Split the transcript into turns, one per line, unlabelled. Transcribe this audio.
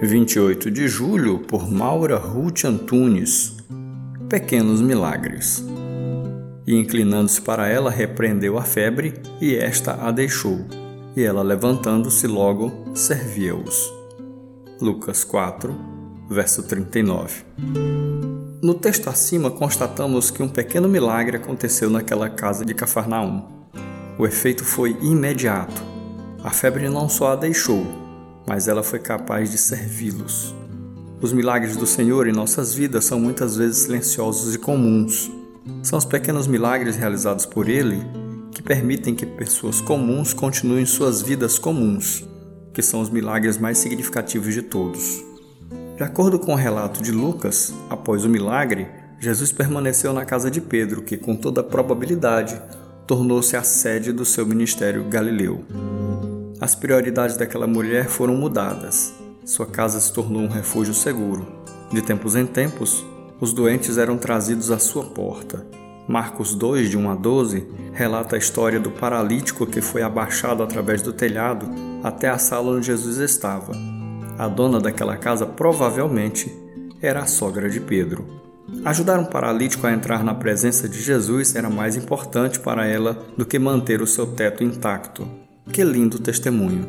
Vinte e oito de julho por Maura Ruth Antunes. Pequenos milagres. E inclinando-se para ela, repreendeu a febre, e esta a deixou. E ela, levantando-se logo, servia-os. Lucas 4, verso 39. No texto acima, constatamos que um pequeno milagre aconteceu naquela casa de Cafarnaum. O efeito foi imediato. A febre não só a deixou, mas ela foi capaz de servi-los. Os milagres do Senhor em nossas vidas são muitas vezes silenciosos e comuns. São os pequenos milagres realizados por Ele que permitem que pessoas comuns continuem suas vidas comuns, que são os milagres mais significativos de todos. De acordo com o relato de Lucas, após o milagre, Jesus permaneceu na casa de Pedro, que com toda probabilidade tornou-se a sede do seu ministério galileu. As prioridades daquela mulher foram mudadas. Sua casa se tornou um refúgio seguro. De tempos em tempos, os doentes eram trazidos à sua porta. Marcos 2, de 1 a 12, relata a história do paralítico que foi abaixado através do telhado até a sala onde Jesus estava. A dona daquela casa provavelmente era a sogra de Pedro. Ajudar um paralítico a entrar na presença de Jesus era mais importante para ela do que manter o seu teto intacto. Que lindo testemunho!